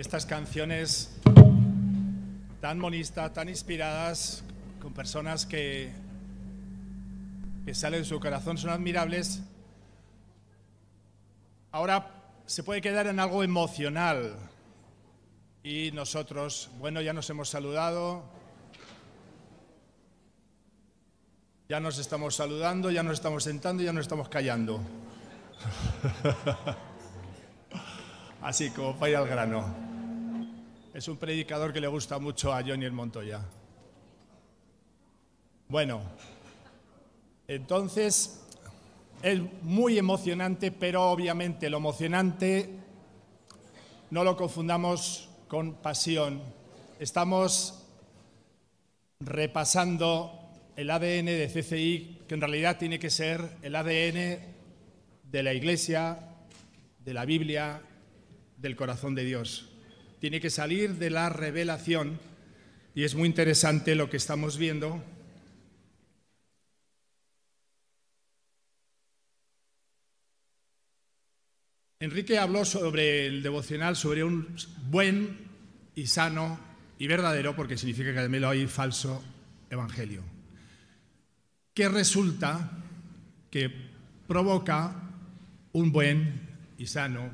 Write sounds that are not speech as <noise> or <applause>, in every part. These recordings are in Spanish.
estas canciones tan monistas, tan inspiradas, con personas que, que salen de su corazón, son admirables. Ahora se puede quedar en algo emocional y nosotros, bueno, ya nos hemos saludado, ya nos estamos saludando, ya nos estamos sentando, ya nos estamos callando. <laughs> Así como falla al grano. Es un predicador que le gusta mucho a Johnny el Montoya. Bueno, entonces es muy emocionante, pero obviamente lo emocionante no lo confundamos con pasión. Estamos repasando el ADN de CCI, que en realidad tiene que ser el ADN de la Iglesia, de la Biblia, del corazón de Dios. Tiene que salir de la revelación y es muy interesante lo que estamos viendo. Enrique habló sobre el devocional, sobre un buen y sano y verdadero, porque significa que también hay falso evangelio, que resulta que provoca un buen y sano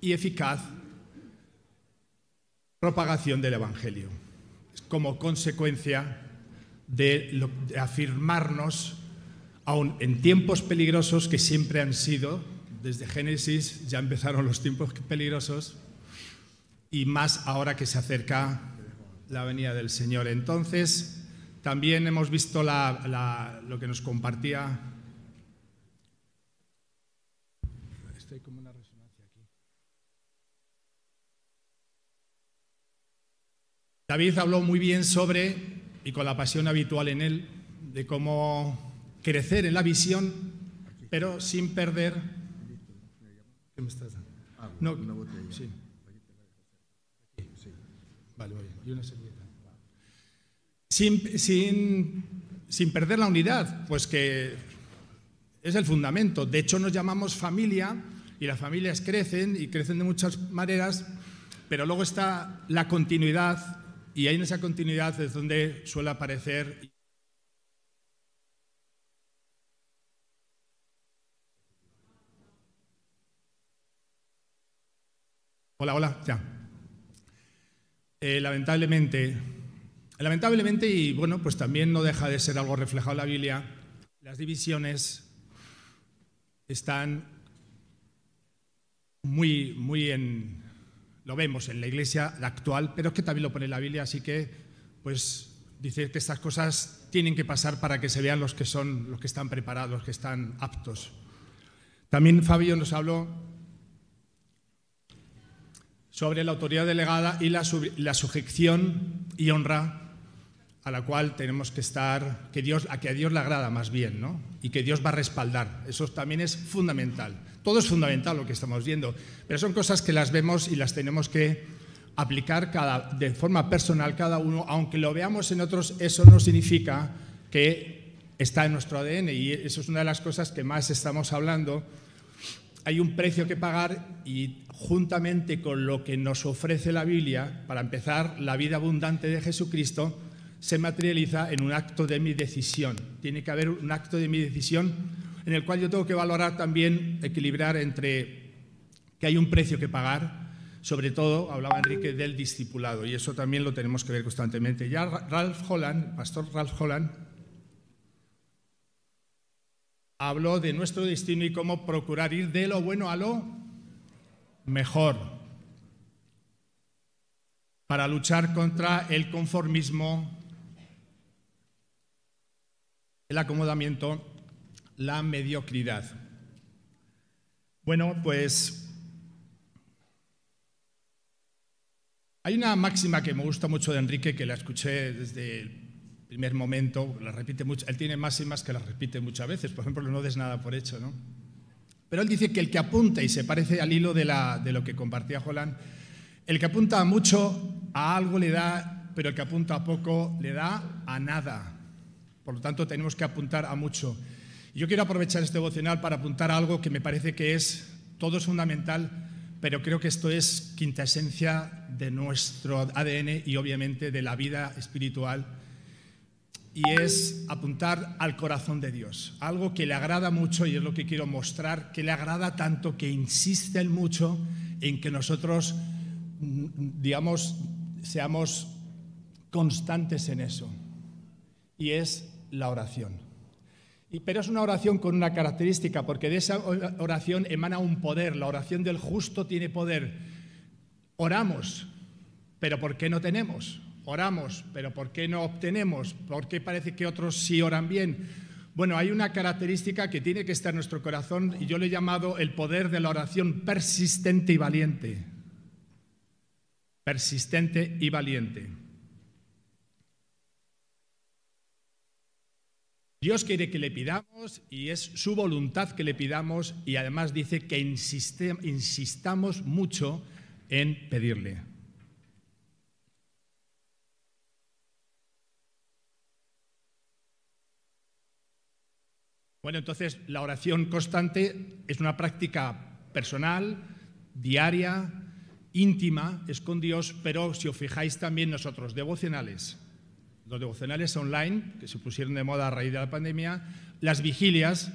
y eficaz propagación del Evangelio, como consecuencia de, afirmarnos, aún en tiempos peligrosos que siempre han sido, desde Génesis ya empezaron los tiempos peligrosos, y más ahora que se acerca la venida del Señor. Entonces, también hemos visto lo que nos compartía David habló muy bien sobre, y con la pasión habitual en él, de cómo crecer en la visión, pero sin perder... ¿Qué me estás dando? No, sí. Vale, vale. Y una servilleta. Sin, sin, sin perder la unidad, pues que es el fundamento. De hecho, nos llamamos familia y las familias crecen y crecen de muchas maneras, pero luego está la continuidad y ahí en esa continuidad es donde suele aparecer Hola, hola, ya. Eh, lamentablemente, lamentablemente, y bueno, pues también no deja de ser algo reflejado en la Biblia, las divisiones están muy, muy en, lo vemos en la iglesia actual, pero es que también lo pone la Biblia, así que pues dice que estas cosas tienen que pasar para que se vean los que son, los que están preparados, los que están aptos. También Fabio nos habló sobre la autoridad delegada y la, la sujeción y honra a la cual tenemos que estar, que Dios, a que a Dios le agrada más bien, ¿no? Y que Dios va a respaldar. Eso también es fundamental. Todo es fundamental lo que estamos viendo, pero son cosas que las vemos y las tenemos que aplicar cada, de forma personal cada uno, aunque lo veamos en otros, eso no significa que está en nuestro ADN y eso es una de las cosas que más estamos hablando. Hay un precio que pagar y juntamente con lo que nos ofrece la Biblia, para empezar, la vida abundante de Jesucristo, se materializa en un acto de mi decisión. Tiene que haber un acto de mi decisión en el cual yo tengo que valorar también, equilibrar entre que hay un precio que pagar, sobre todo, hablaba Enrique, del discipulado, y eso también lo tenemos que ver constantemente. Ya Ralph Holland, pastor Ralph Holland, habló de nuestro destino y cómo procurar ir de lo bueno a lo mejor para luchar contra el conformismo, el acomodamiento, la mediocridad. Bueno, pues hay una máxima que me gusta mucho de Enrique, que la escuché desde el primer momento, la repite mucho, él tiene máximas que las repite muchas veces, por ejemplo, no des nada por hecho, ¿no? Pero él dice que el que apunta, y se parece al hilo de, lo que compartía Jolán, el que apunta mucho a algo le da, pero el que apunta a poco le da a nada. Por lo tanto, tenemos que apuntar a mucho. Yo quiero aprovechar este devocional para apuntar a algo que me parece que es todo es fundamental, pero creo que esto es quinta esencia de nuestro ADN y obviamente de la vida espiritual y es apuntar al corazón de Dios, algo que le agrada mucho y es lo que quiero mostrar, que le agrada tanto que insiste mucho en que nosotros, mm, digamos, seamos constantes en eso, y es la oración. Y, pero es una oración con una característica, porque de esa oración emana un poder, la oración del justo tiene poder. Oramos, pero ¿por qué no tenemos? oramos, pero ¿por qué no obtenemos? ¿Por qué parece que otros sí oran bien? Bueno, hay una característica que tiene que estar en nuestro corazón y yo le he llamado el poder de la oración persistente y valiente. Persistente y valiente. Dios quiere que le pidamos y es su voluntad que le pidamos y además dice que insistamos mucho en pedirle. Bueno, entonces la oración constante es una práctica personal, diaria, íntima, es con Dios, pero si os fijáis también nosotros, devocionales, los devocionales online, que se pusieron de moda a raíz de la pandemia, las vigilias,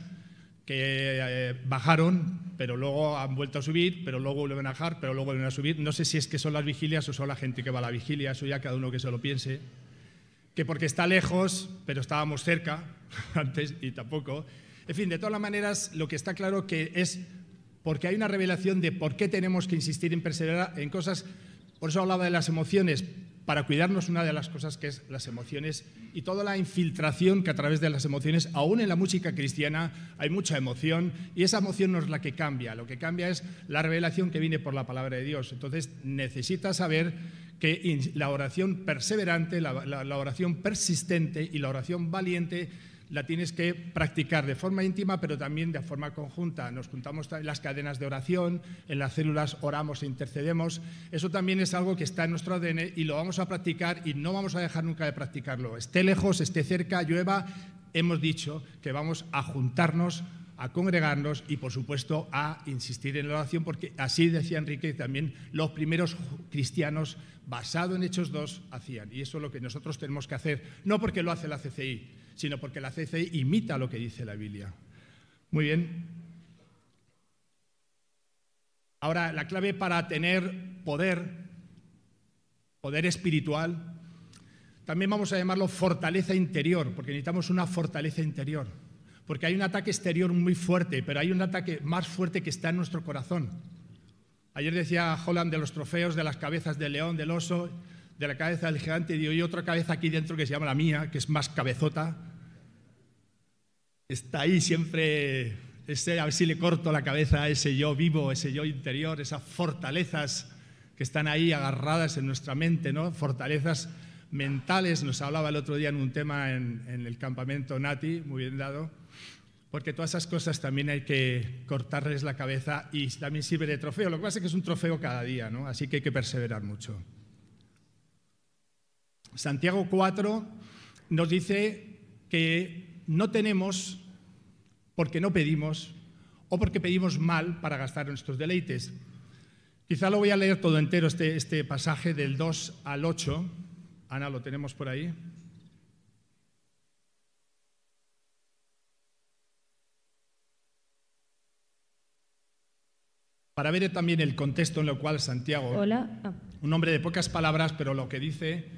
que eh, bajaron, pero luego han vuelto a subir, pero luego vuelven a bajar, pero luego vuelven a subir. No sé si es que son las vigilias o son la gente que va a la vigilia, eso ya cada uno que se lo piense que porque está lejos, pero estábamos cerca <laughs> antes y tampoco. En fin, de todas maneras, lo que está claro que es porque hay una revelación de por qué tenemos que insistir en perseverar en cosas, por eso hablaba de las emociones, para cuidarnos una de las cosas que es las emociones y toda la infiltración que a través de las emociones, aún en la música cristiana hay mucha emoción y esa emoción no es la que cambia, lo que cambia es la revelación que viene por la palabra de Dios. Entonces necesitas saber que la oración perseverante, la, oración persistente y la oración valiente la tienes que practicar de forma íntima, pero también de forma conjunta. Nos juntamos en las cadenas de oración, en las células oramos e intercedemos. Eso también es algo que está en nuestro ADN y lo vamos a practicar y no vamos a dejar nunca de practicarlo. Esté lejos, esté cerca, llueva, hemos dicho que vamos a juntarnos a congregarnos y, por supuesto, a insistir en la oración, porque así decía Enrique también los primeros cristianos, basado en Hechos 2, hacían. Y eso es lo que nosotros tenemos que hacer, no porque lo hace la CCI, sino porque la CCI imita lo que dice la Biblia. Muy bien. Ahora, la clave para tener poder, poder espiritual, también vamos a llamarlo fortaleza interior, porque necesitamos una fortaleza interior porque hay un ataque exterior muy fuerte, pero hay un ataque más fuerte que está en nuestro corazón. Ayer decía Holland de los trofeos, de las cabezas del león, del oso, de la cabeza del gigante, y otra cabeza aquí dentro que se llama la mía, que es más cabezota. Está ahí siempre, ese, a ver si le corto la cabeza a ese yo vivo, ese yo interior, esas fortalezas que están ahí agarradas en nuestra mente, ¿no? Fortalezas mentales. Nos hablaba el otro día en un tema en, en el campamento Nati, muy bien dado porque todas esas cosas también hay que cortarles la cabeza y también sirve de trofeo. Lo que pasa es que es un trofeo cada día, ¿no? así que hay que perseverar mucho. Santiago 4 nos dice que no tenemos porque no pedimos o porque pedimos mal para gastar nuestros deleites. Quizá lo voy a leer todo entero, este, este pasaje del 2 al 8. Ana, lo tenemos por ahí. para ver también el contexto en el cual Santiago, ah. un hombre de pocas palabras, pero lo que dice,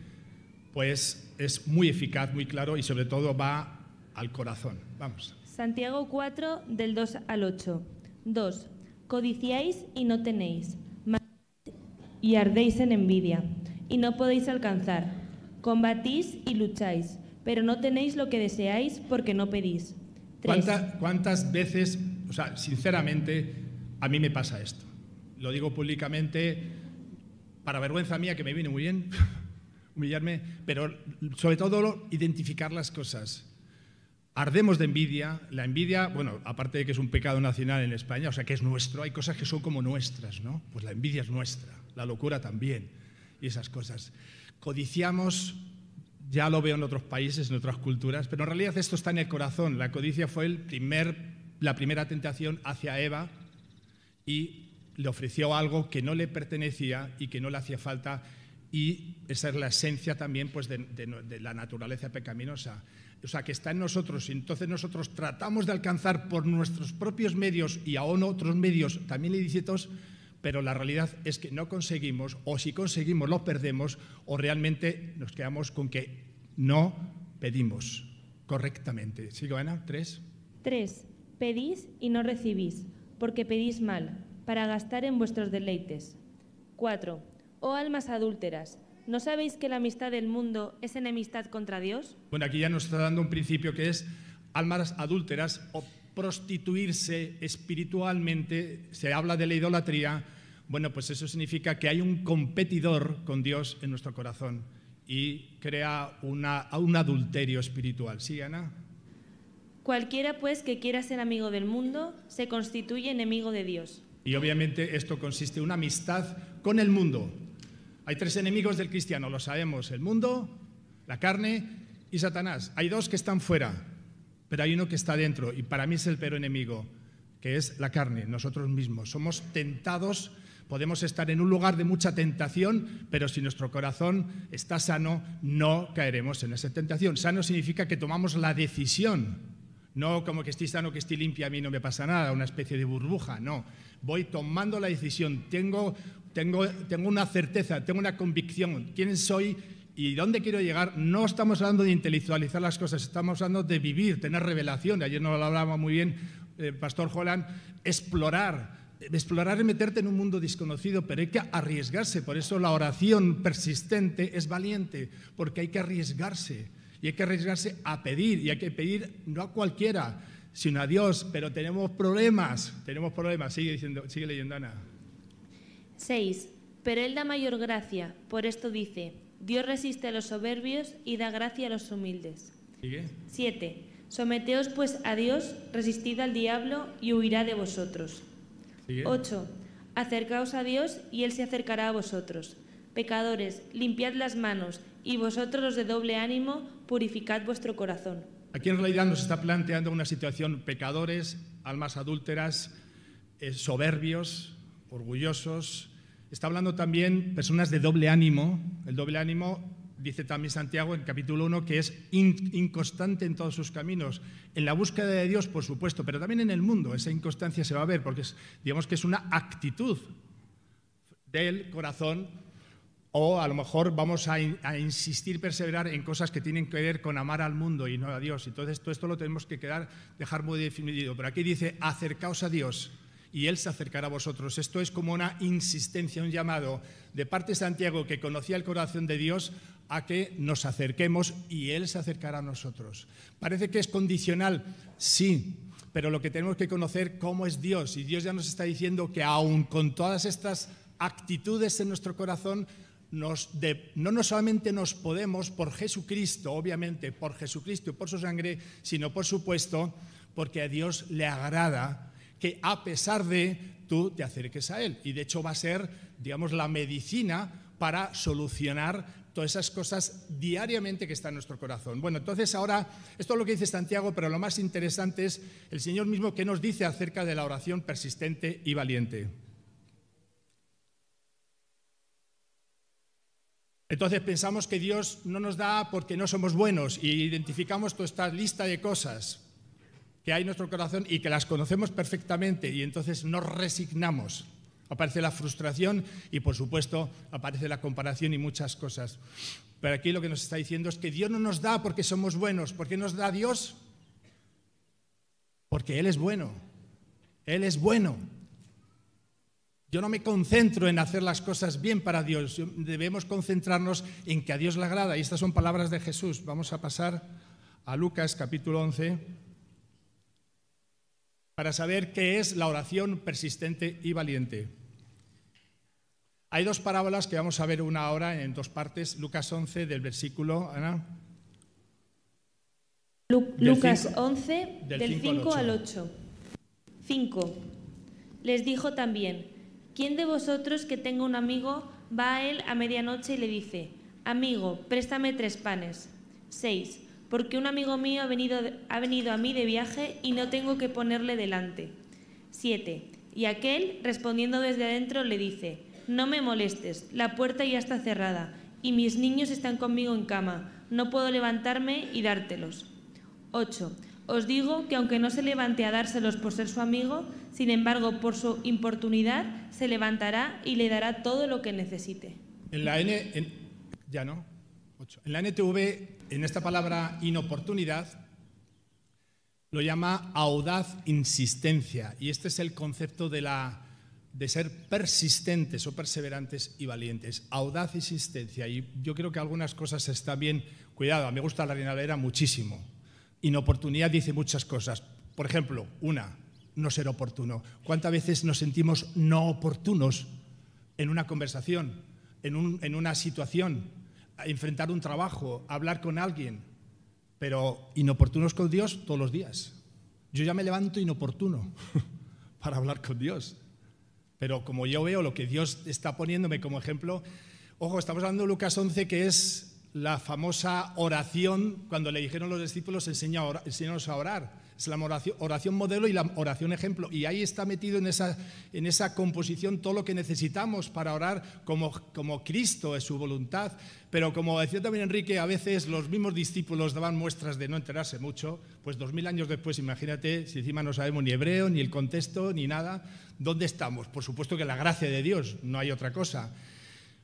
pues es muy eficaz, muy claro y sobre todo va al corazón. Vamos. Santiago 4, del 2 al 8. 2. Codiciáis y no tenéis, y ardéis en envidia, y no podéis alcanzar. Combatís y lucháis, pero no tenéis lo que deseáis porque no pedís. ¿Cuántas veces, o sea, sinceramente, a mí me pasa esto. Lo digo públicamente para vergüenza mía, que me viene muy bien humillarme, pero sobre todo identificar las cosas. Ardemos de envidia. La envidia, bueno, aparte de que es un pecado nacional en España, o sea que es nuestro, hay cosas que son como nuestras, ¿no? Pues la envidia es nuestra, la locura también, y esas cosas. Codiciamos, ya lo veo en otros países, en otras culturas, pero en realidad esto está en el corazón. La codicia fue el primer, la primera tentación hacia Eva y le ofreció algo que no le pertenecía y que no le hacía falta y esa es la esencia también pues, de, la naturaleza pecaminosa o sea, que está en nosotros, y entonces nosotros tratamos de alcanzar por nuestros propios medios y aún otros medios también ilícitos, pero la realidad es que no conseguimos, o si conseguimos lo perdemos, o realmente nos quedamos con que no pedimos correctamente. ¿Sigo, Ana? ¿Tres? Tres. Pedís y no recibís, porque pedís mal, para gastar en vuestros deleites. Cuatro. Oh almas adúlteras, ¿No sabéis que la amistad del mundo es enemistad contra Dios? Bueno, aquí ya nos está dando un principio que es almas adúlteras o prostituirse espiritualmente. Se habla de la idolatría. Bueno, pues eso significa que hay un competidor con Dios en nuestro corazón y crea una, un adulterio espiritual. ¿Sí, Ana? Cualquiera, pues, que quiera ser amigo del mundo, se constituye enemigo de Dios. Y obviamente esto consiste en una amistad con el mundo, hay tres enemigos del cristiano, lo sabemos, el mundo, la carne y Satanás. Hay dos que están fuera, pero hay uno que está dentro y para mí es el peor enemigo, que es la carne, nosotros mismos. Somos tentados, podemos estar en un lugar de mucha tentación, pero si nuestro corazón está sano, no caeremos en esa tentación. Sano significa que tomamos la decisión, no como que estoy sano, que estoy limpia, a mí no me pasa nada, una especie de burbuja, no. Voy tomando la decisión, tengo tengo, una certeza, tengo una convicción, quién soy y dónde quiero llegar. No estamos hablando de intelectualizar las cosas, estamos hablando de vivir, tener revelación. Ayer nos lo hablaba muy bien el Pastor Jolan, explorar. Explorar es meterte en un mundo desconocido, pero hay que arriesgarse. Por eso la oración persistente es valiente, porque hay que arriesgarse. Y hay que arriesgarse a pedir, y hay que pedir no a cualquiera, sino a Dios. Pero tenemos problemas, tenemos problemas. Sigue, diciendo, sigue leyendo, Ana. 6. Pero Él da mayor gracia, por esto dice, Dios resiste a los soberbios y da gracia a los humildes. 7. Someteos pues a Dios, resistid al diablo y huirá de vosotros. 8. Acercaos a Dios y Él se acercará a vosotros. Pecadores, limpiad las manos y vosotros los de doble ánimo, purificad vuestro corazón. Aquí en realidad nos está planteando una situación pecadores, almas adúlteras, eh, soberbios, orgullosos. Está hablando también personas de doble ánimo. El doble ánimo, dice también Santiago en capítulo 1, que es inconstante en todos sus caminos. En la búsqueda de Dios, por supuesto, pero también en el mundo. Esa inconstancia se va a ver, porque digamos que es una actitud del corazón o a lo mejor vamos a, insistir, perseverar en cosas que tienen que ver con amar al mundo y no a Dios. Entonces, todo esto lo tenemos que quedar, dejar muy definido. Pero aquí dice, acercaos a Dios y Él se acercará a vosotros. Esto es como una insistencia, un llamado de parte de Santiago que conocía el corazón de Dios a que nos acerquemos y Él se acercará a nosotros. Parece que es condicional, sí, pero lo que tenemos que conocer cómo es Dios. Y Dios ya nos está diciendo que aun con todas estas actitudes en nuestro corazón, no, no solamente nos podemos, por Jesucristo, obviamente, por Jesucristo y por su sangre, sino por supuesto, porque a Dios le agrada que a pesar de tú te acerques a Él. Y de hecho va a ser, digamos, la medicina para solucionar todas esas cosas diariamente que están en nuestro corazón. Bueno, entonces ahora, esto es lo que dice Santiago, pero lo más interesante es el Señor mismo que nos dice acerca de la oración persistente y valiente. Entonces pensamos que Dios no nos da porque no somos buenos y identificamos toda esta lista de cosas que hay en nuestro corazón y que las conocemos perfectamente y entonces nos resignamos. Aparece la frustración y por supuesto aparece la comparación y muchas cosas. Pero aquí lo que nos está diciendo es que Dios no nos da porque somos buenos. ¿Por qué nos da Dios? Porque Él es bueno. Él es bueno. Yo no me concentro en hacer las cosas bien para Dios. Debemos concentrarnos en que a Dios le agrada. Y estas son palabras de Jesús. Vamos a pasar a Lucas capítulo 11 para saber qué es la oración persistente y valiente. Hay dos parábolas que vamos a ver una ahora en dos partes. Lucas 11 del versículo, Ana. Lucas 11 del 5 al 8. 5. Les dijo también, ¿quién de vosotros que tenga un amigo va a él a medianoche y le dice, amigo, préstame tres panes? 6 porque un amigo mío ha venido, ha venido a mí de viaje y no tengo que ponerle delante. 7. Y aquel, respondiendo desde adentro, le dice, No me molestes, la puerta ya está cerrada, y mis niños están conmigo en cama, no puedo levantarme y dártelos. 8. Os digo que aunque no se levante a dárselos por ser su amigo, sin embargo, por su importunidad, se levantará y le dará todo lo que necesite. En la N, ya no, En la NTV, en esta palabra inoportunidad, lo llama audaz insistencia. Y este es el concepto de, la, de ser persistentes o perseverantes y valientes. Audaz insistencia. Y yo creo que algunas cosas están bien. Cuidado, me gusta la Reina Valera muchísimo. Inoportunidad dice muchas cosas. Por ejemplo, una, no ser oportuno. ¿Cuántas veces nos sentimos no oportunos en una conversación? en, una situación, enfrentar un trabajo, hablar con alguien, pero inoportunos con Dios todos los días. Yo ya me levanto inoportuno <laughs> para hablar con Dios. Pero como yo veo lo que Dios está poniéndome como ejemplo, ojo, estamos hablando de Lucas 11, que es la famosa oración cuando le dijeron los discípulos, enséñanos a orar es la oración, modelo y la oración ejemplo. Y ahí está metido en esa, composición todo lo que necesitamos para orar como Cristo es su voluntad. Pero como decía también Enrique, a veces los mismos discípulos daban muestras de no enterarse mucho. Pues dos mil años después, imagínate, si encima no sabemos ni hebreo, ni el contexto, ni nada, ¿dónde estamos? Por supuesto que la gracia de Dios, no hay otra cosa.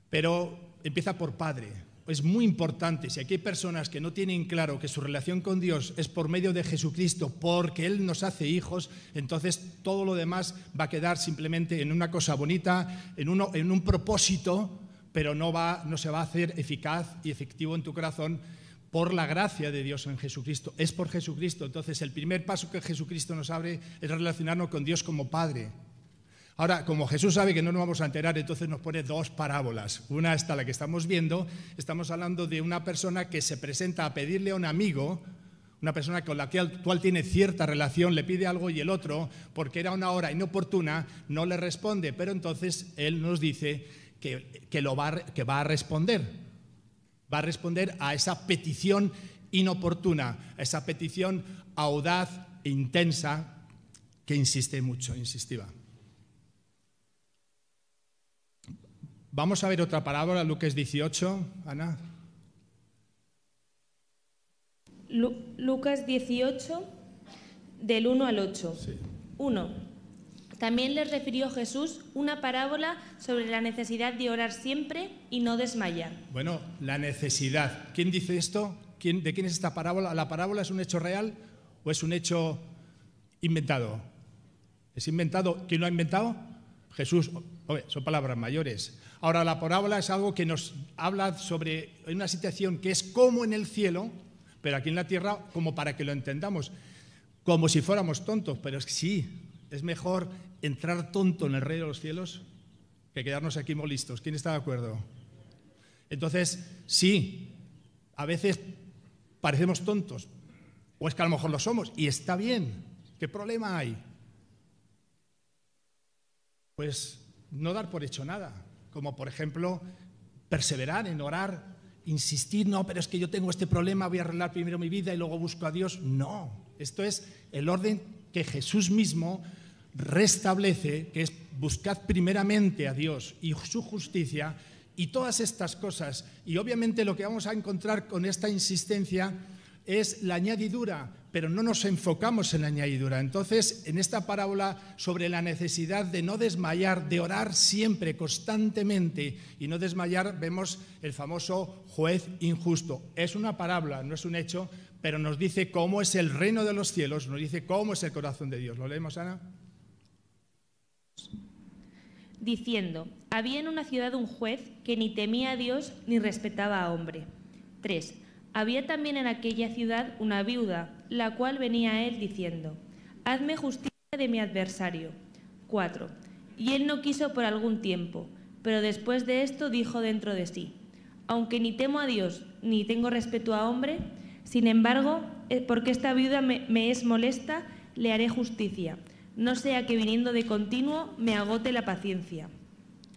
Pero empieza por Padre es muy importante, si aquí hay personas que no tienen claro que su relación con Dios es por medio de Jesucristo, porque Él nos hace hijos, entonces todo lo demás va a quedar simplemente en una cosa bonita, en, un propósito, pero no se va a hacer eficaz y efectivo en tu corazón por la gracia de Dios en Jesucristo. Es por Jesucristo. Entonces el primer paso que Jesucristo nos abre es relacionarnos con Dios como Padre. Ahora, como Jesús sabe que no nos vamos a enterar, entonces nos pone dos parábolas. Una está la que estamos viendo, estamos hablando de una persona que se presenta a pedirle a un amigo, una persona con la cual tiene cierta relación, le pide algo y el otro, porque era una hora inoportuna, no le responde, pero entonces él nos dice que, que va a responder, va a responder a esa petición inoportuna, a esa petición audaz e intensa que insiste mucho, insistiva. Vamos a ver otra parábola, Lucas 18, Ana. Lucas 18, del 1 al 8. 1. También les refirió Jesús una parábola sobre la necesidad de orar siempre y no desmayar. Bueno, la necesidad. ¿Quién dice esto? ¿Quién, ¿De quién es esta parábola? ¿La parábola es un hecho real o es un hecho inventado? ¿Es inventado? ¿Quién lo ha inventado? Jesús. Son palabras mayores. Ahora, la parábola es algo que nos habla sobre una situación que es como en el cielo, pero aquí en la tierra, como para que lo entendamos, como si fuéramos tontos, pero es que sí, es mejor entrar tonto en el reino de los cielos que quedarnos aquí molistos. ¿Quién está de acuerdo? Entonces, sí, a veces parecemos tontos, o es que a lo mejor lo somos, y está bien. ¿Qué problema hay? Pues no dar por hecho nada como por ejemplo perseverar en orar, insistir, no, pero es que yo tengo este problema, voy a arreglar primero mi vida y luego busco a Dios. No, esto es el orden que Jesús mismo restablece, que es buscad primeramente a Dios y su justicia y todas estas cosas. Y obviamente lo que vamos a encontrar con esta insistencia es la añadidura, pero no nos enfocamos en la añadidura. Entonces, en esta parábola sobre la necesidad de no desmayar, de orar siempre, constantemente y no desmayar, vemos el famoso juez injusto. Es una parábola, no es un hecho, pero nos dice cómo es el reino de los cielos, nos dice cómo es el corazón de Dios. ¿Lo leemos, Ana? Diciendo, había en una ciudad un juez que ni temía a Dios ni respetaba a hombre. 3. Había también en aquella ciudad una viuda, la cual venía a él diciendo, Hazme justicia de mi adversario. 4. Y él no quiso por algún tiempo, pero después de esto dijo dentro de sí, Aunque ni temo a Dios ni tengo respeto a hombre, sin embargo, eh, porque esta viuda me, me es molesta, le haré justicia, no sea que viniendo de continuo me agote la paciencia.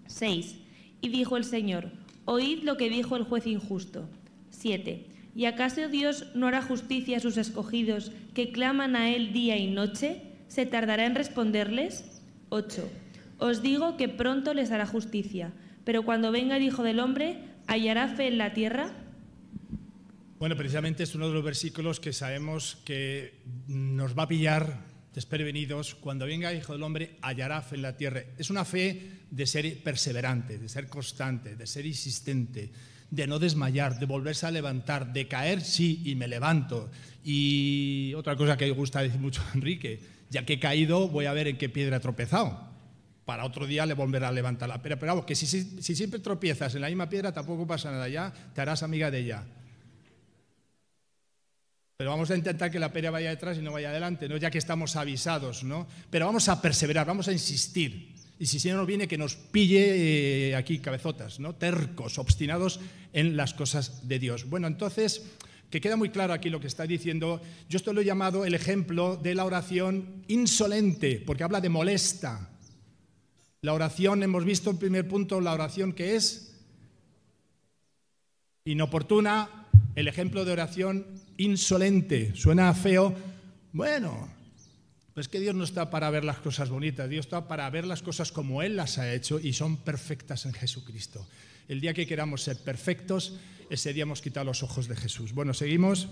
6. Y dijo el Señor, Oíd lo que dijo el juez injusto. 7. ¿Y acaso Dios no hará justicia a sus escogidos que claman a Él día y noche? ¿Se tardará en responderles? 8. Os digo que pronto les hará justicia, pero cuando venga el Hijo del Hombre, ¿hallará fe en la tierra? Bueno, precisamente es uno de los versículos que sabemos que nos va a pillar desprevenidos. Cuando venga el Hijo del Hombre, hallará fe en la tierra. Es una fe de ser perseverante, de ser constante, de ser insistente, de no desmayar, de volverse a levantar, de caer, sí, y me levanto. Y otra cosa que gusta decir mucho a Enrique, ya que he caído, voy a ver en qué piedra he tropezado. Para otro día le volverá a levantar la piedra. Pero vamos, que si, si, si siempre tropiezas en la misma piedra, tampoco pasa nada. Ya te harás amiga de ella. Pero vamos a intentar que la piedra vaya detrás y no vaya adelante, ¿no? ya que estamos avisados, ¿no? Pero vamos a perseverar, vamos a insistir. Y si nos viene, que nos pille eh, aquí cabezotas, ¿no? Tercos, obstinados en las cosas de Dios. Bueno, entonces, que queda muy claro aquí lo que está diciendo. Yo esto lo he llamado el ejemplo de la oración insolente, porque habla de molesta. La oración, hemos visto en primer punto, la oración que es inoportuna, el ejemplo de oración insolente. Suena feo. Bueno, pues que Dios no está para ver las cosas bonitas, Dios está para ver las cosas como Él las ha hecho y son perfectas en Jesucristo. El día que queramos ser perfectos, ese día hemos quitado los ojos de Jesús. Bueno, seguimos.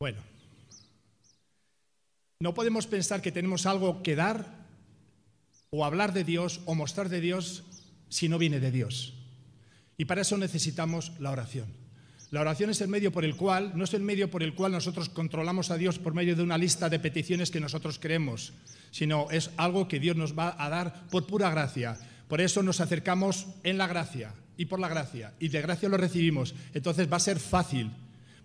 Bueno, no podemos pensar que tenemos algo que dar o hablar de Dios o mostrar de Dios si no viene de Dios. Y para eso necesitamos la oración. La oración es el medio por el cual, no es el medio por el cual nosotros controlamos a Dios por medio de una lista de peticiones que nosotros queremos, sino es algo que Dios nos va a dar por pura gracia. Por eso nos acercamos en la gracia y por la gracia, y de gracia lo recibimos. Entonces va a ser fácil,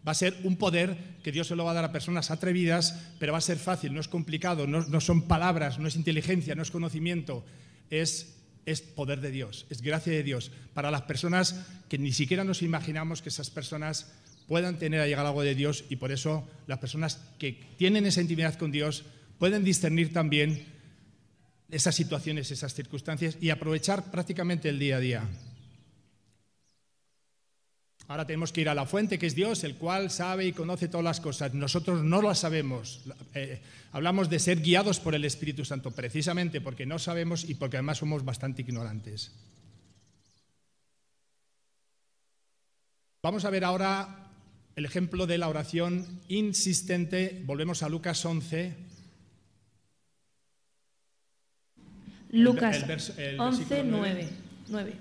va a ser un poder que Dios se lo va a dar a personas atrevidas, pero va a ser fácil, no es complicado, no, no son palabras, no es inteligencia, no es conocimiento, es es poder de Dios, es gracia de Dios para las personas que ni siquiera nos imaginamos que esas personas puedan tener a llegar algo de Dios y por eso las personas que tienen esa intimidad con Dios pueden discernir también esas situaciones, esas circunstancias y aprovechar prácticamente el día a día. Ahora tenemos que ir a la fuente, que es Dios, el cual sabe y conoce todas las cosas. Nosotros no las sabemos. Eh, hablamos de ser guiados por el Espíritu Santo, precisamente porque no sabemos y porque además somos bastante ignorantes. Vamos a ver ahora el ejemplo de la oración insistente. Volvemos a Lucas 11. Lucas 11, 9.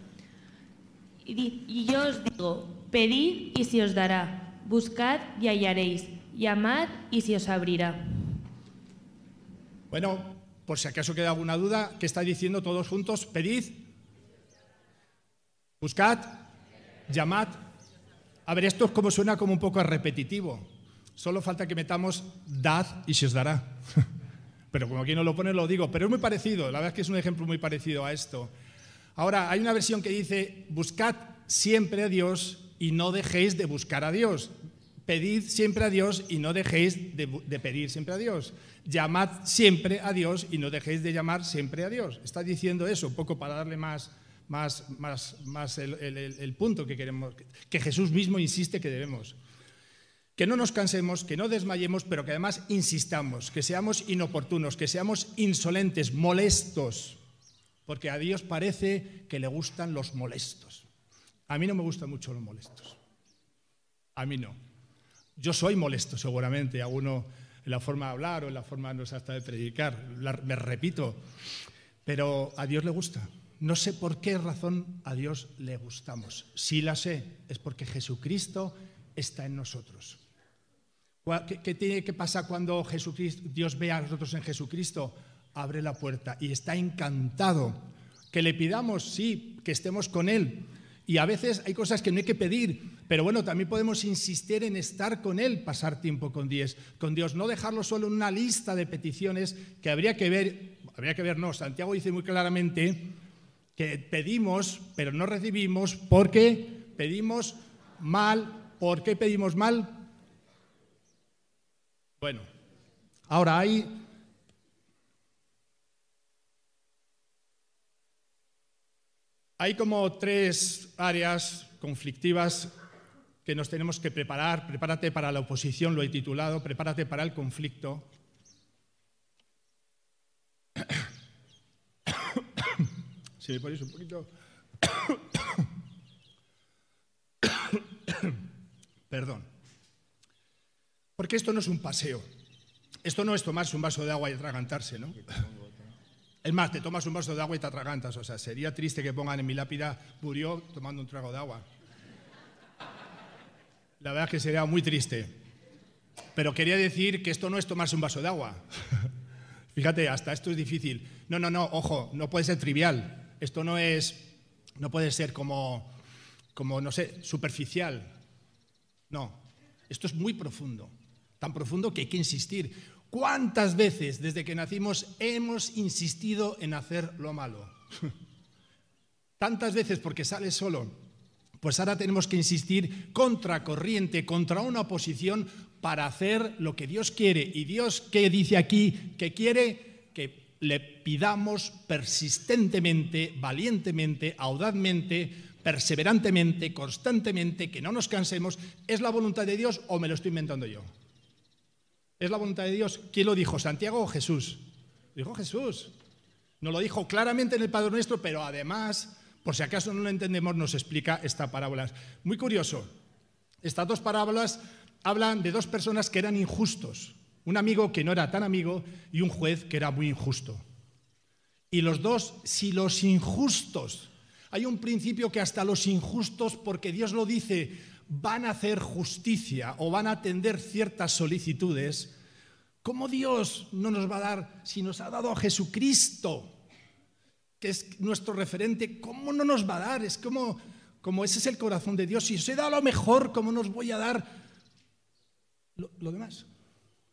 y yo os digo, Pedid y se os dará, buscad y hallaréis, llamad y se os abrirá. Bueno, por si acaso queda alguna duda, ¿qué está diciendo todos juntos? Pedid, buscad, llamad. A ver, esto es como suena como un poco repetitivo. Solo falta que metamos dad y se os dará. <laughs> Pero como aquí no lo pone, lo digo. Pero es muy parecido, la verdad es que es un ejemplo muy parecido a esto. Ahora, hay una versión que dice, buscad siempre a Dios y no dejéis de buscar a Dios. Pedid siempre a Dios y no dejéis de, pedir siempre a Dios. Llamad siempre a Dios y no dejéis de llamar siempre a Dios. Está diciendo eso, un poco para darle más, más, más, más el, el punto que queremos, que Jesús mismo insiste que debemos. Que no nos cansemos, que no desmayemos, pero que además insistamos, que seamos inoportunos, que seamos insolentes, molestos, porque a Dios parece que le gustan los molestos. A mí no me gustan mucho los molestos. A mí no. Yo soy molesto seguramente, alguno en la forma de hablar o en la forma no sé, hasta de predicar, me repito, pero a Dios le gusta. No sé por qué razón a Dios le gustamos. Si la sé, es porque Jesucristo está en nosotros. ¿Qué, qué tiene que pasar cuando Jesucristo, Dios ve a nosotros en Jesucristo? Abre la puerta y está encantado. Que le pidamos, sí, que estemos con Él, y a veces hay cosas que no hay que pedir, pero bueno, también podemos insistir en estar con Él, pasar tiempo con Dios, con Dios, no dejarlo solo en una lista de peticiones que habría que ver, habría que ver, no, Santiago dice muy claramente que pedimos, pero no recibimos porque pedimos mal. ¿Por qué pedimos mal? Bueno, ahora hay Hay como tres áreas conflictivas que nos tenemos que preparar. Prepárate para la oposición, lo he titulado, prepárate para el conflicto. <coughs> Si me ponéis un poquito... <coughs> Perdón. Porque esto no es un paseo. Esto no es tomarse un vaso de agua y atragantarse, ¿no? Es más, te tomas un vaso de agua y te atragantas. O sea, sería triste que pongan en mi lápida, murió tomando un trago de agua. La verdad es que sería muy triste. Pero quería decir que esto no es tomarse un vaso de agua. <laughs> Fíjate, hasta esto es difícil. No, no, no, ojo, no puede ser trivial. Esto no es, no puede ser como, como no sé, superficial. No, esto es muy profundo. Tan profundo que hay que insistir. ¿Cuántas veces desde que nacimos hemos insistido en hacer lo malo? <laughs> Tantas veces porque sale solo. Pues ahora tenemos que insistir contra corriente, contra una oposición para hacer lo que Dios quiere. Y Dios, ¿qué dice aquí? Que quiere que le pidamos persistentemente, valientemente, audazmente, perseverantemente, constantemente, que no nos cansemos. ¿Es la voluntad de Dios o me lo estoy inventando yo? ¿Es la voluntad de Dios? ¿Quién lo dijo? ¿Santiago o Jesús? Dijo Jesús. No lo dijo claramente en el Padre Nuestro, pero además, por si acaso no lo entendemos, nos explica esta parábola. Muy curioso. Estas dos parábolas hablan de dos personas que eran injustos. Un amigo que no era tan amigo y un juez que era muy injusto. Y los dos, si los injustos, hay un principio que hasta los injustos, porque Dios lo dice, van a hacer justicia o van a atender ciertas solicitudes, ¿cómo Dios no nos va a dar, si nos ha dado a Jesucristo, que es nuestro referente, cómo no nos va a dar? Es como, como ese es el corazón de Dios. Si os he dado lo mejor, ¿cómo nos voy a dar lo, lo demás?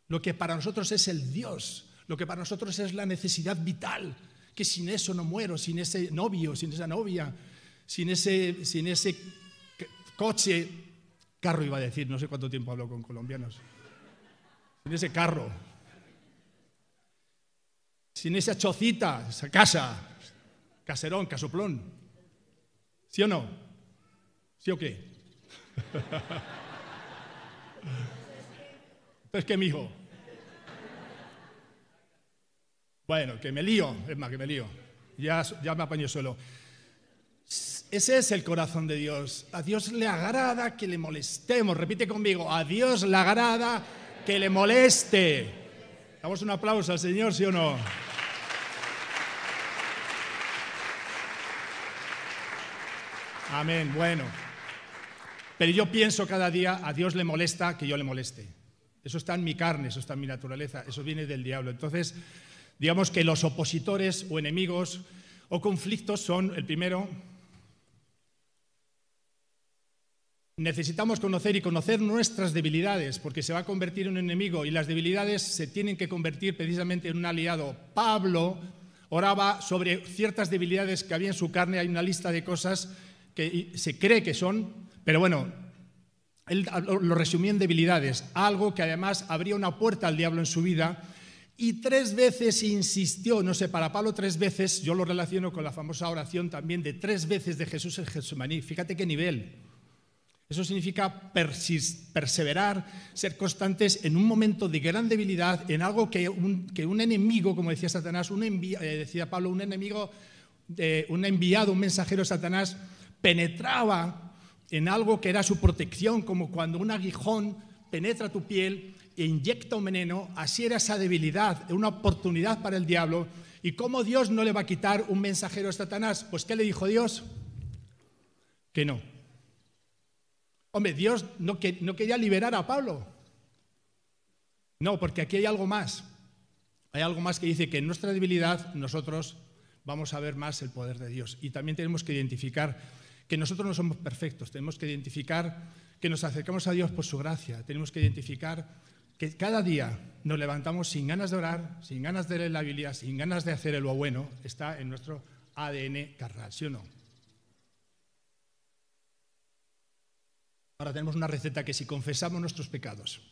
Lo que para nosotros es el Dios, lo que para nosotros es la necesidad vital, que sin eso no muero, sin ese novio, sin esa novia, sin ese, sin ese coche, carro iba a decir, no sé cuánto tiempo hablo con colombianos, sin ese carro, sin esa chocita, esa casa, caserón, casoplón. ¿Sí o no? ¿Sí o qué? <laughs> Entonces, ¿qué, mijo? Bueno, que me lío, es más, que me lío. Ya, ya me apaño solo. Ese es el corazón de Dios. A Dios le agrada que le molestemos. Repite conmigo, a Dios le agrada que le moleste. Damos un aplauso al Señor, ¿sí o no? Amén, bueno. Pero yo pienso cada día, a Dios le molesta que yo le moleste. Eso está en mi carne, eso está en mi naturaleza, eso viene del diablo. Entonces, digamos que los opositores o enemigos o conflictos son, el primero, necesitamos conocer y conocer nuestras debilidades, porque se va a convertir en un enemigo y las debilidades se tienen que convertir precisamente en un aliado. Pablo oraba sobre ciertas debilidades que había en su carne, hay una lista de cosas que se cree que son, pero bueno, él lo resumía en debilidades, algo que además abría una puerta al diablo en su vida y tres veces insistió, no sé, para Pablo tres veces, yo lo relaciono con la famosa oración también de tres veces de Jesús en Jesumaní, fíjate qué nivel. Eso significa perseverar, ser constantes en un momento de gran debilidad, en algo que un, que un enemigo, como decía Satanás, un eh, decía Pablo, un enemigo, eh, un enviado, un mensajero Satanás, penetraba en algo que era su protección, como cuando un aguijón penetra tu piel e inyecta un veneno, así era esa debilidad, una oportunidad para el diablo. ¿Y cómo Dios no le va a quitar un mensajero a Satanás? Pues ¿qué le dijo Dios? Que no. Hombre, Dios no, quería liberar a Pablo. No, porque aquí hay algo más. Hay algo más que dice que en nuestra debilidad nosotros vamos a ver más el poder de Dios. Y también tenemos que identificar que nosotros no somos perfectos, tenemos que identificar que nos acercamos a Dios por su gracia, tenemos que identificar que cada día nos levantamos sin ganas de orar, sin ganas de leer la Biblia, sin ganas de hacer lo bueno, está en nuestro ADN carnal, ¿sí o no? Ahora tenemos una receta que si confesamos nuestros pecados,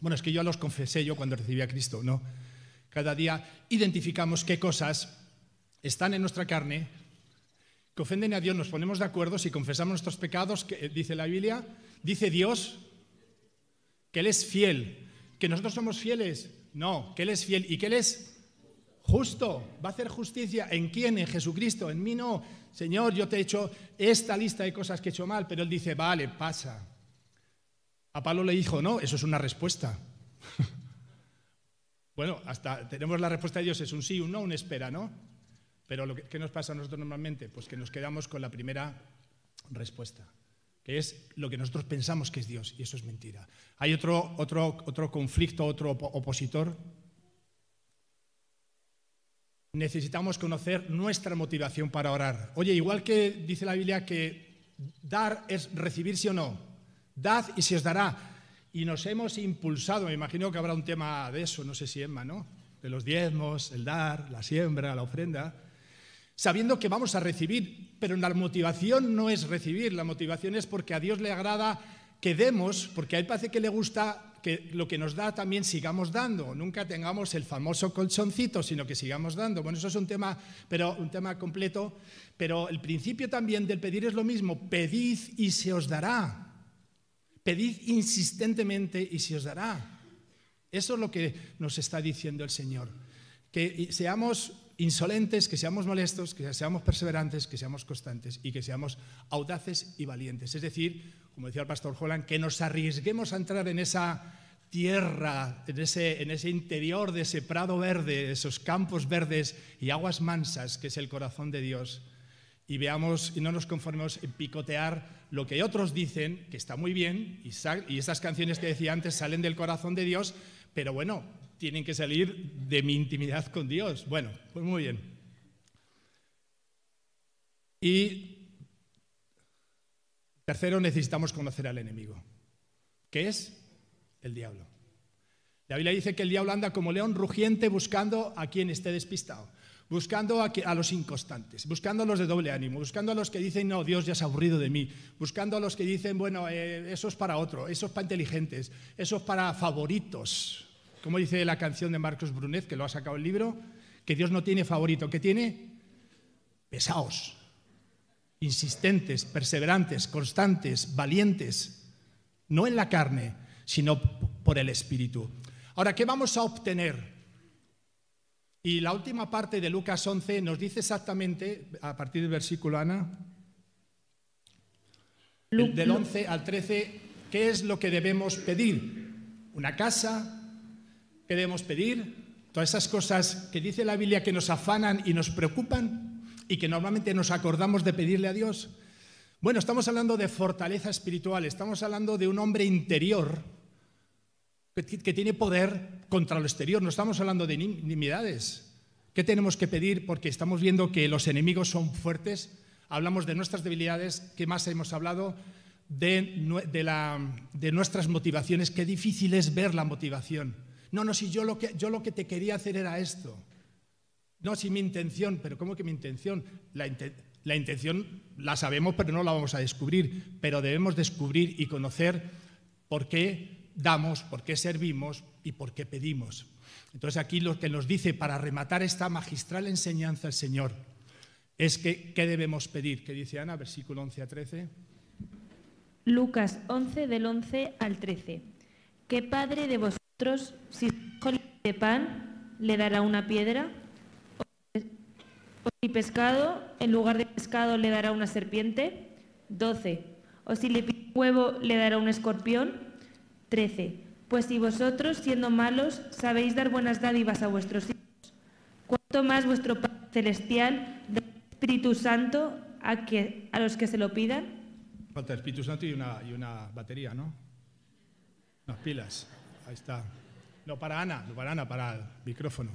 bueno, es que yo los confesé yo cuando recibí a Cristo, ¿no? Cada día identificamos qué cosas están en nuestra carne que ofenden a Dios, nos ponemos de acuerdo, si confesamos nuestros pecados, que dice la Biblia, dice Dios que Él es fiel, que nosotros somos fieles, no, que Él es fiel y que Él es justo, va a hacer justicia. ¿En quién? En Jesucristo, en mí no. Señor, yo te he hecho esta lista de cosas que he hecho mal, pero Él dice, vale, pasa. A Pablo le dijo, no, eso es una respuesta. <laughs> bueno, hasta tenemos la respuesta de Dios, es un sí, un no, un espera, ¿no? Pero lo que, ¿qué nos pasa a nosotros normalmente? Pues que nos quedamos con la primera respuesta, que es lo que nosotros pensamos que es Dios, y eso es mentira. Hay otro, otro, otro conflicto, otro opositor necesitamos conocer nuestra motivación para orar. Oye, igual que dice la Biblia que dar es recibir sí o no, dad y se os dará. Y nos hemos impulsado, me imagino que habrá un tema de eso, no sé si Emma, ¿no? De los diezmos, el dar, la siembra, la ofrenda, sabiendo que vamos a recibir, pero la motivación no es recibir, la motivación es porque a Dios le agrada que demos, porque a Él parece que le gusta que lo que nos da también sigamos dando, nunca tengamos el famoso colchoncito, sino que sigamos dando. Bueno, eso es un tema, pero un tema completo, pero el principio también del pedir es lo mismo, pedid y se os dará. Pedid insistentemente y se os dará. Eso es lo que nos está diciendo el Señor. Que seamos insolentes, que seamos molestos, que seamos perseverantes, que seamos constantes y que seamos audaces y valientes. Es decir, como decía el pastor Holland, que nos arriesguemos a entrar en esa tierra, en ese, en ese interior de ese prado verde, esos campos verdes y aguas mansas, que es el corazón de Dios, y veamos y no nos conformemos en picotear lo que otros dicen, que está muy bien, y, y esas canciones que decía antes salen del corazón de Dios, pero bueno, tienen que salir de mi intimidad con Dios. Bueno, pues muy bien. Y tercero, necesitamos conocer al enemigo, que es el diablo. La Biblia dice que el diablo anda como león rugiente buscando a quien esté despistado, buscando a, los inconstantes, buscando a los de doble ánimo, buscando a los que dicen, no, Dios ya se ha aburrido de mí, buscando a los que dicen, bueno, eh, eso es para otro, eso es para inteligentes, eso es para favoritos, como dice la canción de Marcos Brunet, que lo ha sacado el libro, que Dios no tiene favorito, que tiene pesados, insistentes, perseverantes, constantes, valientes, no en la carne, sino por el Espíritu. Ahora, ¿qué vamos a obtener? Y la última parte de Lucas 11 nos dice exactamente, a partir del versículo Ana, del 11 al 13, qué es lo que debemos pedir. Una casa, ¿Qué debemos pedir? Todas esas cosas que dice la Biblia que nos afanan y nos preocupan y que normalmente nos acordamos de pedirle a Dios. Bueno, estamos hablando de fortaleza espiritual, estamos hablando de un hombre interior que, tiene poder contra lo exterior, no estamos hablando de intimidades. ¿Qué tenemos que pedir? Porque estamos viendo que los enemigos son fuertes, hablamos de nuestras debilidades, ¿qué más hemos hablado? De, nuestras motivaciones, qué difícil es ver la motivación. No, no, si yo lo que, yo lo que te quería hacer era esto. No, si mi intención, pero ¿cómo que mi intención? La intención la sabemos, pero no la vamos a descubrir. Pero debemos descubrir y conocer por qué damos, por qué servimos y por qué pedimos. Entonces aquí lo que nos dice para rematar esta magistral enseñanza el Señor es que qué debemos pedir. ¿Qué dice Ana? Versículo 11 a 13. Lucas 11 del 11 al 13. ¿Qué padre de vosotros si de pan, le dará una piedra, o si pescado, en lugar de pescado le dará una serpiente, 12. O si le pide huevo, le dará un escorpión, 13. Pues si vosotros, siendo malos, sabéis dar buenas dádivas a vuestros hijos, ¿cuánto más vuestro Padre Celestial da Espíritu Santo a, que, a los que se lo pidan? Falta Espíritu Santo y una, y una batería, ¿no? Unas pilas. Ahí está. No para Ana, no para Ana, para el micrófono.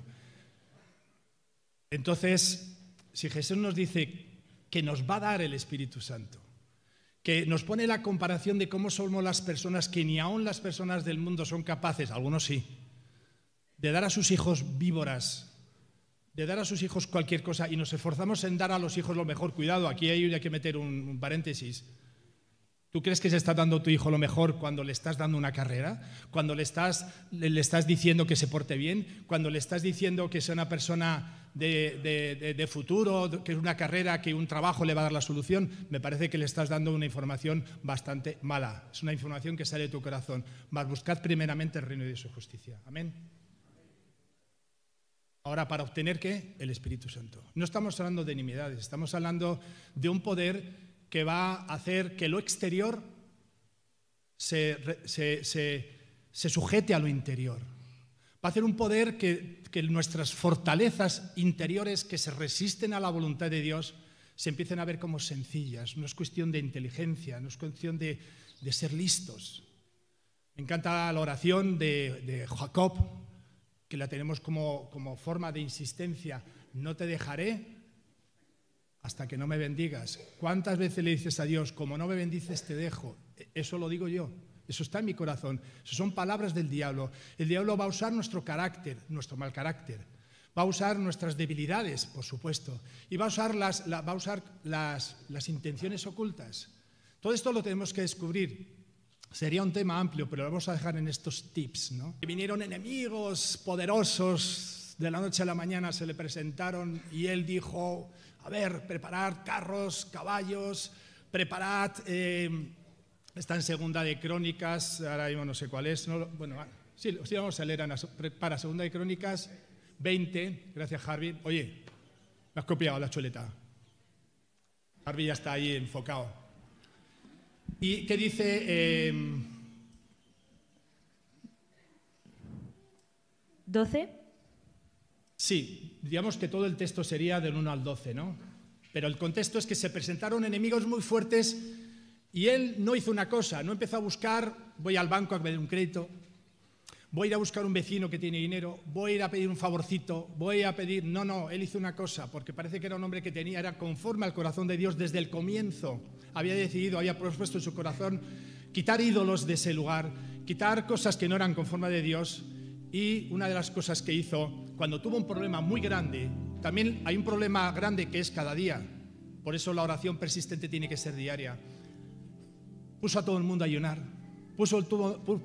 Entonces, si Jesús nos dice que nos va a dar el Espíritu Santo, que nos pone la comparación de cómo somos las personas que ni aún las personas del mundo son capaces, algunos sí, de dar a sus hijos víboras, de dar a sus hijos cualquier cosa y nos esforzamos en dar a los hijos lo mejor. Cuidado, aquí hay que meter un, paréntesis. ¿Tú crees que se está dando a tu hijo lo mejor cuando le estás dando una carrera? Cuando le estás, le, estás diciendo que se porte bien? Cuando le estás diciendo que sea una persona de, futuro, que es una carrera, que un trabajo le va a dar la solución? Me parece que le estás dando una información bastante mala. Es una información que sale de tu corazón. Mas buscad primeramente el reino de su justicia. Amén. Ahora, ¿para obtener qué? El Espíritu Santo. No estamos hablando de inimidades, estamos hablando de un poder que va a hacer que lo exterior se, sujete a lo interior. Va a hacer un poder que, nuestras fortalezas interiores que se resisten a la voluntad de Dios se empiecen a ver como sencillas. No es cuestión de inteligencia, no es cuestión de, ser listos. Me encanta la oración de, Jacob, que la tenemos como, forma de insistencia. No te dejaré hasta que no me bendigas. ¿Cuántas veces le dices a Dios, como no me bendices, te dejo? Eso lo digo yo. Eso está en mi corazón. Eso son palabras del diablo. El diablo va a usar nuestro carácter, nuestro mal carácter. Va a usar nuestras debilidades, por supuesto. Y va a usar las, va a usar las, las intenciones ocultas. Todo esto lo tenemos que descubrir. Sería un tema amplio, pero lo vamos a dejar en estos tips. ¿no? Vinieron enemigos poderosos, de la noche a la mañana se le presentaron y él dijo, a ver, preparad carros, caballos, preparad... Eh, está en segunda de Crónicas, ahora mismo no sé cuál es. bueno, ah, sí, sí, vamos a leer, para segunda de Crónicas 20, gracias Harvey. Oye, me has copiado la chuleta. Harvey ya está ahí enfocado. ¿Y qué dice? 12. Em, sí, digamos que todo el texto sería del 1 al 12, ¿no? Pero el contexto es que se presentaron enemigos muy fuertes y él no hizo una cosa, no empezó a buscar, voy al banco a pedir un crédito, voy a ir a buscar un vecino que tiene dinero, voy a ir a pedir un favorcito, voy a pedir... No, no, él hizo una cosa, porque parece que era un hombre que tenía, era conforme al corazón de Dios desde el comienzo. Había decidido, había propuesto en su corazón quitar ídolos de ese lugar, quitar cosas que no eran conforme de Dios. Y una de las cosas que hizo cuando tuvo un problema muy grande, también hay un problema grande que es cada día. Por eso la oración persistente tiene que ser diaria. Puso a todo el mundo a ayunar, puso,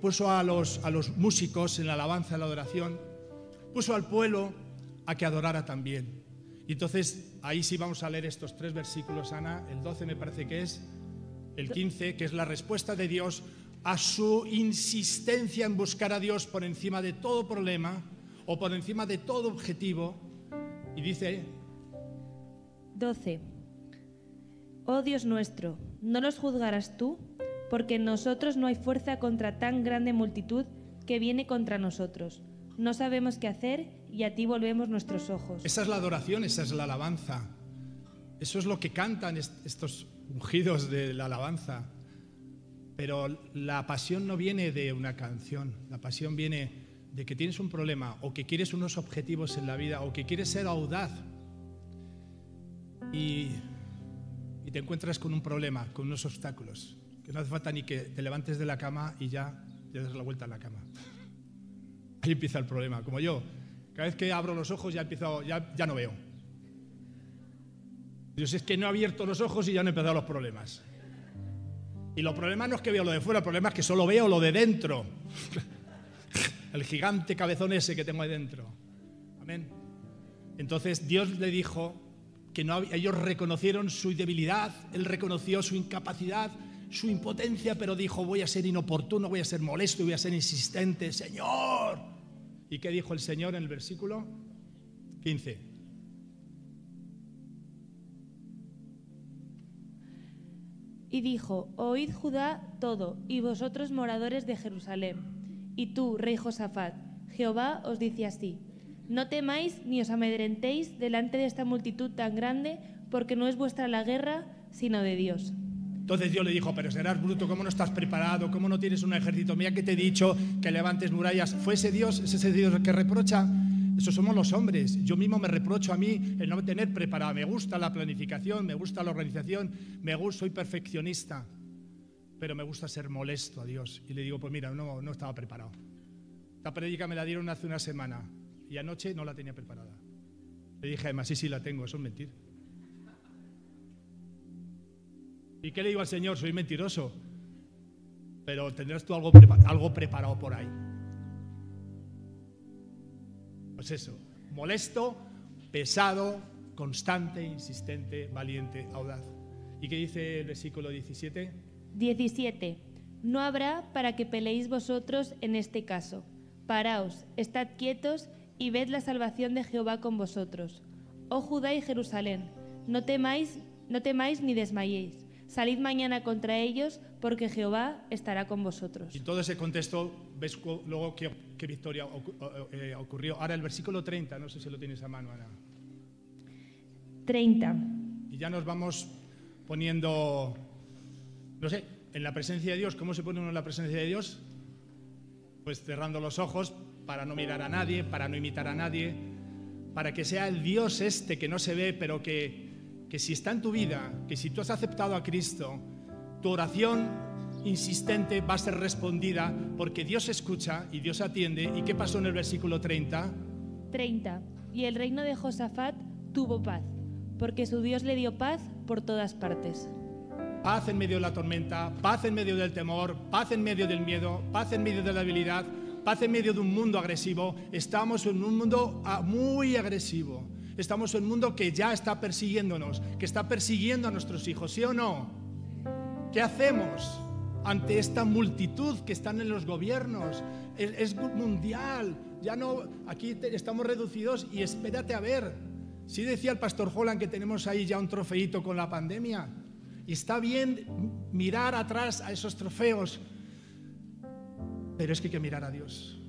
puso a, los, a los músicos en la alabanza, en la adoración, puso al pueblo a que adorara también. Y entonces ahí sí vamos a leer estos tres versículos, Ana. El 12 me parece que es, el 15, que es la respuesta de Dios a su insistencia en buscar a Dios por encima de todo problema o por encima de todo objetivo. Y dice... 12. Oh Dios nuestro, no los juzgarás tú, porque en nosotros no hay fuerza contra tan grande multitud que viene contra nosotros. No sabemos qué hacer y a ti volvemos nuestros ojos. Esa es la adoración, esa es la alabanza. Eso es lo que cantan estos ungidos de la alabanza. Pero la pasión no viene de una canción, la pasión viene de que tienes un problema o que quieres unos objetivos en la vida o que quieres ser audaz y, te encuentras con un problema, con unos obstáculos, no hace falta ni que te levantes de la cama y ya te das la vuelta en la cama. Ahí empieza el problema, como yo. Cada vez que abro los ojos ya, empiezo, ya, ya no veo. Dios es que no he abierto los ojos y ya he empezado los problemas. Y los problemas no es que veo lo de fuera, el problema es que solo veo lo de dentro <laughs> el gigante cabezón ese que tengo ahí dentro. Amén. Entonces Dios le dijo que no, ellos reconocieron su debilidad, él reconoció su incapacidad, su impotencia, pero dijo, voy a ser inoportuno, voy a ser molesto, voy a ser insistente, Señor. ¿Y qué dijo el Señor en el versículo 15? Y dijo, oíd Judá todo, y vosotros moradores de Jerusalén y tú, rey Josafat, Jehová os dice así, no temáis ni os amedrentéis delante de esta multitud tan grande, porque no es vuestra la guerra, sino de Dios. Entonces Dios le dijo, pero serás bruto, ¿cómo no estás preparado? ¿Cómo no tienes un ejército? Mira que te he dicho que levantes murallas. ¿Fue ese Dios, ese Dios que reprocha? Eso somos los hombres. Yo mismo me reprocho a mí el no tener preparado. Me gusta la planificación, me gusta la organización, me gusta, soy perfeccionista pero me gusta ser molesto a Dios. Y le digo, pues mira, no, no estaba preparado. Esta predica me la dieron hace una semana y anoche no la tenía preparada. Le dije además, sí, sí, la tengo, eso es mentir. ¿Y qué le digo al Señor? Soy mentiroso. pero tendrás tú algo, algo preparado por ahí. Pues eso, molesto, pesado, constante, insistente, valiente, audaz. ¿Y qué dice el versículo 17? 17. No habrá para que peleéis vosotros en este caso. Paraos, estad quietos y ved la salvación de Jehová con vosotros. Oh Judá y Jerusalén, no temáis, no temáis ni desmayéis. Salid mañana contra ellos, porque Jehová estará con vosotros. Y todo ese contexto, ves luego qué, qué victoria eh, ocurrió. Ahora el versículo 30, no sé si lo tienes a mano, Ana. 30. Y ya nos vamos poniendo, no sé, en la presencia de Dios. ¿Cómo se pone uno en la presencia de Dios? Pues cerrando los ojos para no mirar a nadie, para no imitar a nadie, para que sea el Dios este que no se ve, pero que, que si está en tu vida, que si tú has aceptado a Cristo, tu oración insistente va a ser respondida porque Dios escucha y Dios atiende. ¿Y qué pasó en el versículo 30? 30. Y el reino de Josafat tuvo paz, porque su Dios le dio paz por todas partes. Paz en medio de la tormenta, paz en medio del temor, paz en medio del miedo, paz en medio de la debilidad, paz en medio de un mundo agresivo. Estamos en un mundo ah, muy agresivo. Estamos en un mundo que ya está persiguiéndonos, que está persiguiendo a nuestros hijos, ¿sí o no? ¿Qué hacemos ante esta multitud que están en los gobiernos? Es, mundial. Ya no, aquí estamos reducidos y espérate a ver. Sí decía el pastor Holland que tenemos ahí ya un trofeito con la pandemia. Y está bien mirar atrás a esos trofeos, pero es que hay que mirar a Dios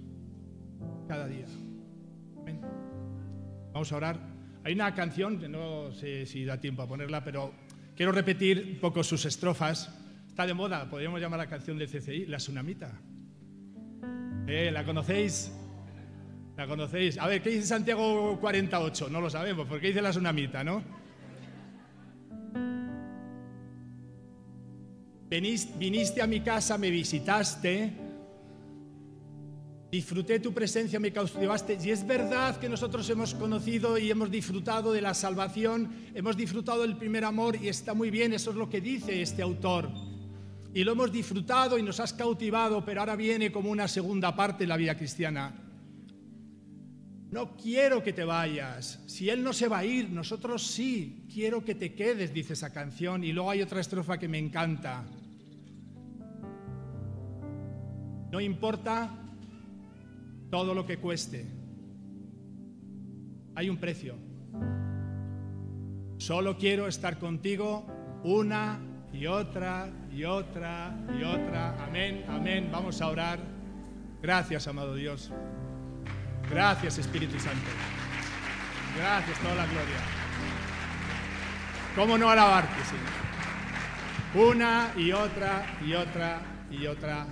cada día. Vamos a orar. Hay una canción no sé si da tiempo a ponerla, pero quiero repetir un poco sus estrofas. Está de moda, podríamos llamar la canción del CCI, La Tsunamita. Eh, ¿La conocéis? ¿La conocéis? A ver, ¿qué dice Santiago 48? No lo sabemos, porque dice la Tsunamita, ¿no? Viniste a mi casa, me visitaste, disfruté tu presencia, me cautivaste. Y es verdad que nosotros hemos conocido y hemos disfrutado de la salvación, hemos disfrutado del primer amor y está muy bien, eso es lo que dice este autor. Y lo hemos disfrutado y nos has cautivado, pero ahora viene como una segunda parte de la vida cristiana. No quiero que te vayas. Si Él no se va a ir, nosotros sí. Quiero que te quedes, dice esa canción. Y luego hay otra estrofa que me encanta. No importa todo lo que cueste. Hay un precio. Solo quiero estar contigo una y otra y otra y otra. Amén, amén. Vamos a orar. Gracias, amado Dios. Gracias, Espíritu Santo. Gracias, toda la gloria. ¿Cómo no alabarte, Señor? Una y otra y otra y otra